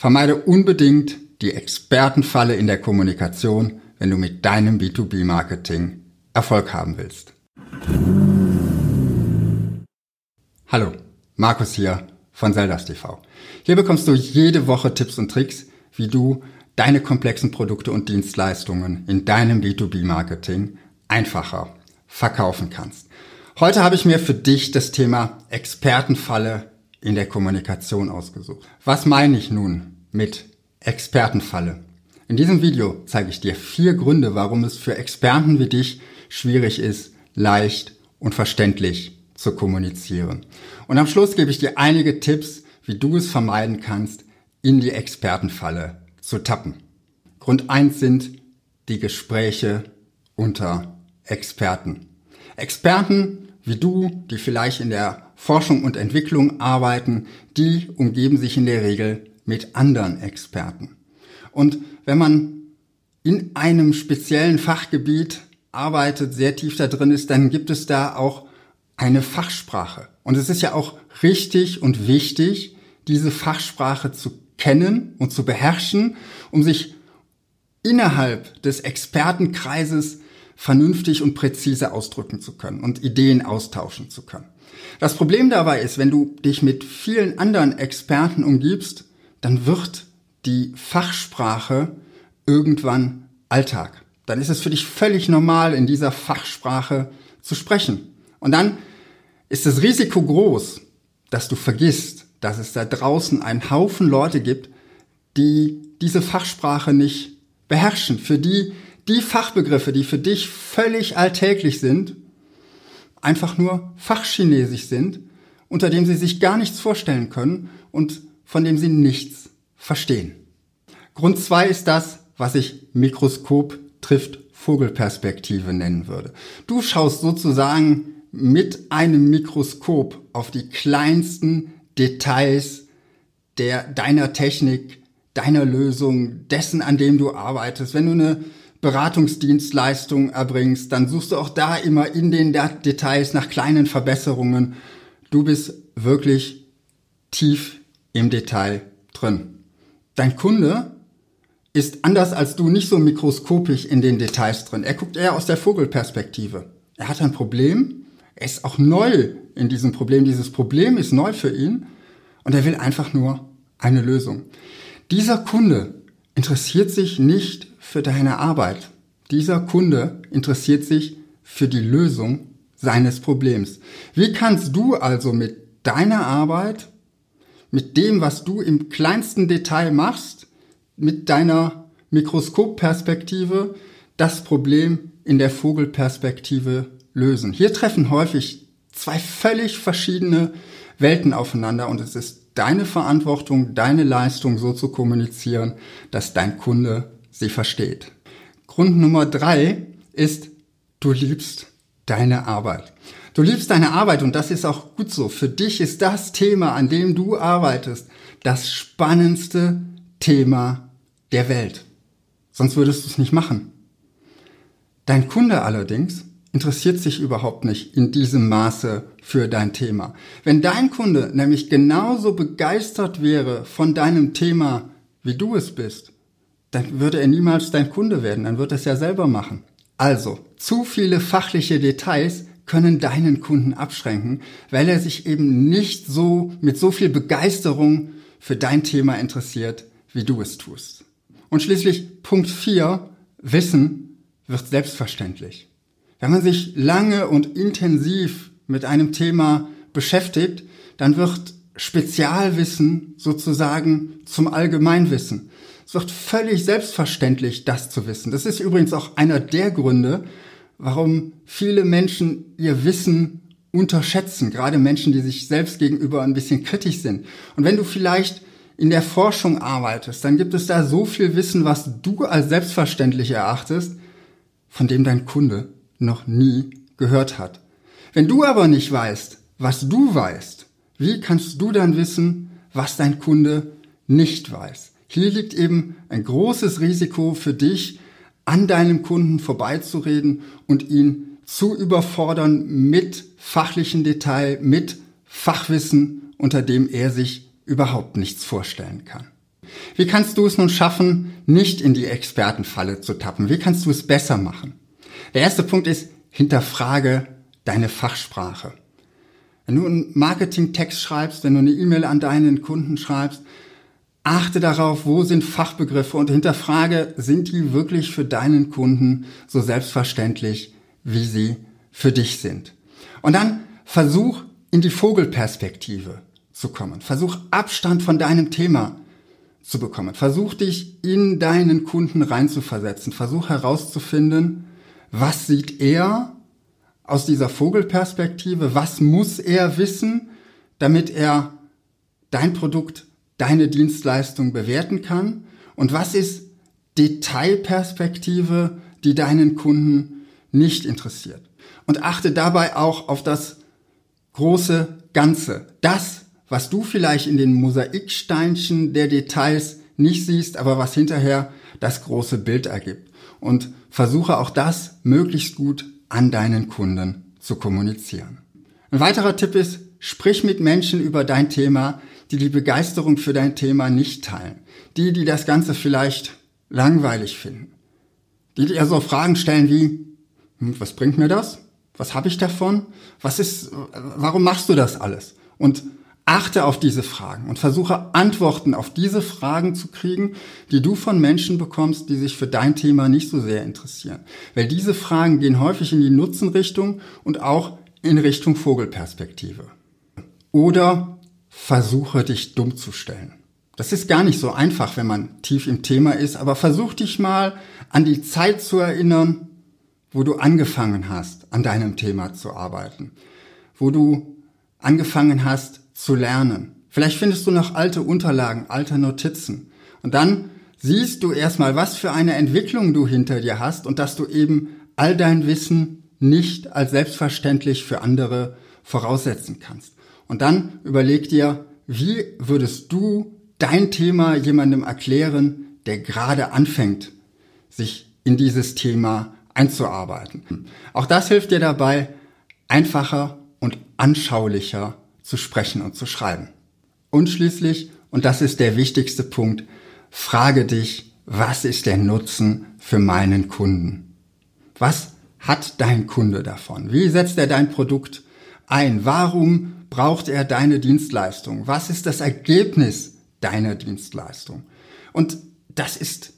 Vermeide unbedingt die Expertenfalle in der Kommunikation, wenn du mit deinem B2B-Marketing Erfolg haben willst. Hallo, Markus hier von Zeldas TV. Hier bekommst du jede Woche Tipps und Tricks, wie du deine komplexen Produkte und Dienstleistungen in deinem B2B-Marketing einfacher verkaufen kannst. Heute habe ich mir für dich das Thema Expertenfalle in der Kommunikation ausgesucht. Was meine ich nun mit Expertenfalle? In diesem Video zeige ich dir vier Gründe, warum es für Experten wie dich schwierig ist, leicht und verständlich zu kommunizieren. Und am Schluss gebe ich dir einige Tipps, wie du es vermeiden kannst, in die Expertenfalle zu tappen. Grund eins sind die Gespräche unter Experten. Experten wie du, die vielleicht in der Forschung und Entwicklung arbeiten, die umgeben sich in der Regel mit anderen Experten. Und wenn man in einem speziellen Fachgebiet arbeitet, sehr tief da drin ist, dann gibt es da auch eine Fachsprache. Und es ist ja auch richtig und wichtig, diese Fachsprache zu kennen und zu beherrschen, um sich innerhalb des Expertenkreises vernünftig und präzise ausdrücken zu können und Ideen austauschen zu können. Das Problem dabei ist, wenn du dich mit vielen anderen Experten umgibst, dann wird die Fachsprache irgendwann Alltag. Dann ist es für dich völlig normal, in dieser Fachsprache zu sprechen. Und dann ist das Risiko groß, dass du vergisst, dass es da draußen einen Haufen Leute gibt, die diese Fachsprache nicht beherrschen, für die die Fachbegriffe, die für dich völlig alltäglich sind, einfach nur Fachchinesisch sind, unter dem sie sich gar nichts vorstellen können und von dem sie nichts verstehen. Grund zwei ist das, was ich Mikroskop trifft Vogelperspektive nennen würde. Du schaust sozusagen mit einem Mikroskop auf die kleinsten Details der, deiner Technik, deiner Lösung, dessen, an dem du arbeitest. Wenn du eine Beratungsdienstleistung erbringst, dann suchst du auch da immer in den Details nach kleinen Verbesserungen. Du bist wirklich tief im Detail drin. Dein Kunde ist anders als du nicht so mikroskopisch in den Details drin. Er guckt eher aus der Vogelperspektive. Er hat ein Problem. Er ist auch neu in diesem Problem. Dieses Problem ist neu für ihn und er will einfach nur eine Lösung. Dieser Kunde interessiert sich nicht für deine Arbeit. Dieser Kunde interessiert sich für die Lösung seines Problems. Wie kannst du also mit deiner Arbeit, mit dem, was du im kleinsten Detail machst, mit deiner Mikroskopperspektive das Problem in der Vogelperspektive lösen? Hier treffen häufig zwei völlig verschiedene Welten aufeinander und es ist deine Verantwortung, deine Leistung so zu kommunizieren, dass dein Kunde sie versteht. Grund Nummer drei ist, du liebst deine Arbeit. Du liebst deine Arbeit und das ist auch gut so. Für dich ist das Thema, an dem du arbeitest, das spannendste Thema der Welt. Sonst würdest du es nicht machen. Dein Kunde allerdings interessiert sich überhaupt nicht in diesem Maße für dein Thema. Wenn dein Kunde nämlich genauso begeistert wäre von deinem Thema, wie du es bist, dann würde er niemals dein Kunde werden, dann wird er es ja selber machen. Also, zu viele fachliche Details können deinen Kunden abschränken, weil er sich eben nicht so mit so viel Begeisterung für dein Thema interessiert, wie du es tust. Und schließlich Punkt 4, Wissen wird selbstverständlich. Wenn man sich lange und intensiv mit einem Thema beschäftigt, dann wird Spezialwissen sozusagen zum Allgemeinwissen. Es wird völlig selbstverständlich, das zu wissen. Das ist übrigens auch einer der Gründe, warum viele Menschen ihr Wissen unterschätzen, gerade Menschen, die sich selbst gegenüber ein bisschen kritisch sind. Und wenn du vielleicht in der Forschung arbeitest, dann gibt es da so viel Wissen, was du als selbstverständlich erachtest, von dem dein Kunde noch nie gehört hat. Wenn du aber nicht weißt, was du weißt, wie kannst du dann wissen, was dein Kunde nicht weiß? Hier liegt eben ein großes Risiko für dich, an deinem Kunden vorbeizureden und ihn zu überfordern mit fachlichen Detail, mit Fachwissen, unter dem er sich überhaupt nichts vorstellen kann. Wie kannst du es nun schaffen, nicht in die Expertenfalle zu tappen? Wie kannst du es besser machen? Der erste Punkt ist, hinterfrage deine Fachsprache. Wenn du einen Marketingtext schreibst, wenn du eine E-Mail an deinen Kunden schreibst, achte darauf, wo sind Fachbegriffe und hinterfrage, sind die wirklich für deinen Kunden so selbstverständlich, wie sie für dich sind. Und dann versuch in die Vogelperspektive zu kommen. Versuch Abstand von deinem Thema zu bekommen. Versuch dich in deinen Kunden reinzuversetzen. Versuch herauszufinden, was sieht er aus dieser Vogelperspektive? Was muss er wissen, damit er dein Produkt, deine Dienstleistung bewerten kann? Und was ist Detailperspektive, die deinen Kunden nicht interessiert? Und achte dabei auch auf das große Ganze. Das, was du vielleicht in den Mosaiksteinchen der Details nicht siehst, aber was hinterher das große Bild ergibt. Und versuche auch das möglichst gut an deinen Kunden zu kommunizieren. Ein weiterer Tipp ist, sprich mit Menschen über dein Thema, die die Begeisterung für dein Thema nicht teilen. Die, die das Ganze vielleicht langweilig finden. Die dir so Fragen stellen wie, hm, was bringt mir das? Was habe ich davon? Was ist, warum machst du das alles? Und achte auf diese Fragen und versuche Antworten auf diese Fragen zu kriegen, die du von Menschen bekommst, die sich für dein Thema nicht so sehr interessieren. Weil diese Fragen gehen häufig in die Nutzenrichtung und auch in Richtung Vogelperspektive. Oder versuche dich dumm zu stellen. Das ist gar nicht so einfach, wenn man tief im Thema ist, aber versuch dich mal an die Zeit zu erinnern, wo du angefangen hast, an deinem Thema zu arbeiten, wo du angefangen hast zu lernen. Vielleicht findest du noch alte Unterlagen, alte Notizen. Und dann siehst du erstmal, was für eine Entwicklung du hinter dir hast und dass du eben all dein Wissen nicht als selbstverständlich für andere voraussetzen kannst. Und dann überleg dir, wie würdest du dein Thema jemandem erklären, der gerade anfängt, sich in dieses Thema einzuarbeiten. Auch das hilft dir dabei, einfacher und anschaulicher zu sprechen und zu schreiben. Und schließlich, und das ist der wichtigste Punkt, frage dich, was ist der Nutzen für meinen Kunden? Was hat dein Kunde davon? Wie setzt er dein Produkt ein? Warum braucht er deine Dienstleistung? Was ist das Ergebnis deiner Dienstleistung? Und das ist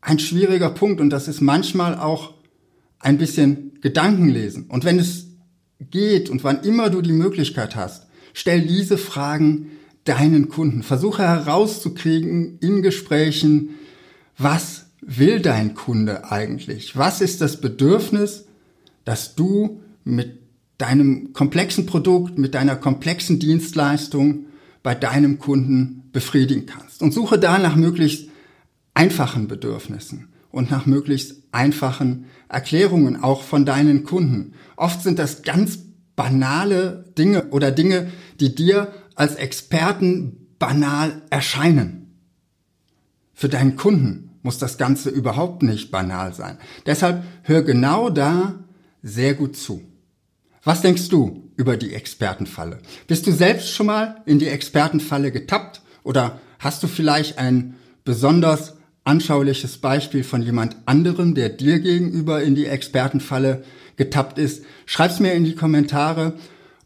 ein schwieriger Punkt und das ist manchmal auch ein bisschen Gedanken lesen. Und wenn es geht und wann immer du die Möglichkeit hast, stell diese Fragen deinen Kunden. Versuche herauszukriegen in Gesprächen, was will dein Kunde eigentlich? Was ist das Bedürfnis, das du mit deinem komplexen Produkt, mit deiner komplexen Dienstleistung bei deinem Kunden befriedigen kannst? Und suche da nach möglichst einfachen Bedürfnissen und nach möglichst einfachen Erklärungen auch von deinen Kunden. Oft sind das ganz banale Dinge oder Dinge, die dir als Experten banal erscheinen. Für deinen Kunden muss das Ganze überhaupt nicht banal sein. Deshalb hör genau da sehr gut zu. Was denkst du über die Expertenfalle? Bist du selbst schon mal in die Expertenfalle getappt oder hast du vielleicht ein besonders anschauliches Beispiel von jemand anderem, der dir gegenüber in die Expertenfalle getappt ist, schreib's mir in die Kommentare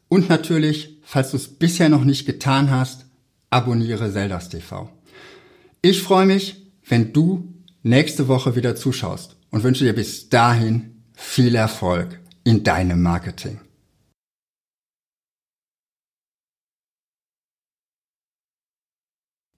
und natürlich, falls du es bisher noch nicht getan hast, abonniere Zeldas TV. Ich freue mich, wenn du nächste Woche wieder zuschaust und wünsche dir bis dahin viel Erfolg in deinem Marketing.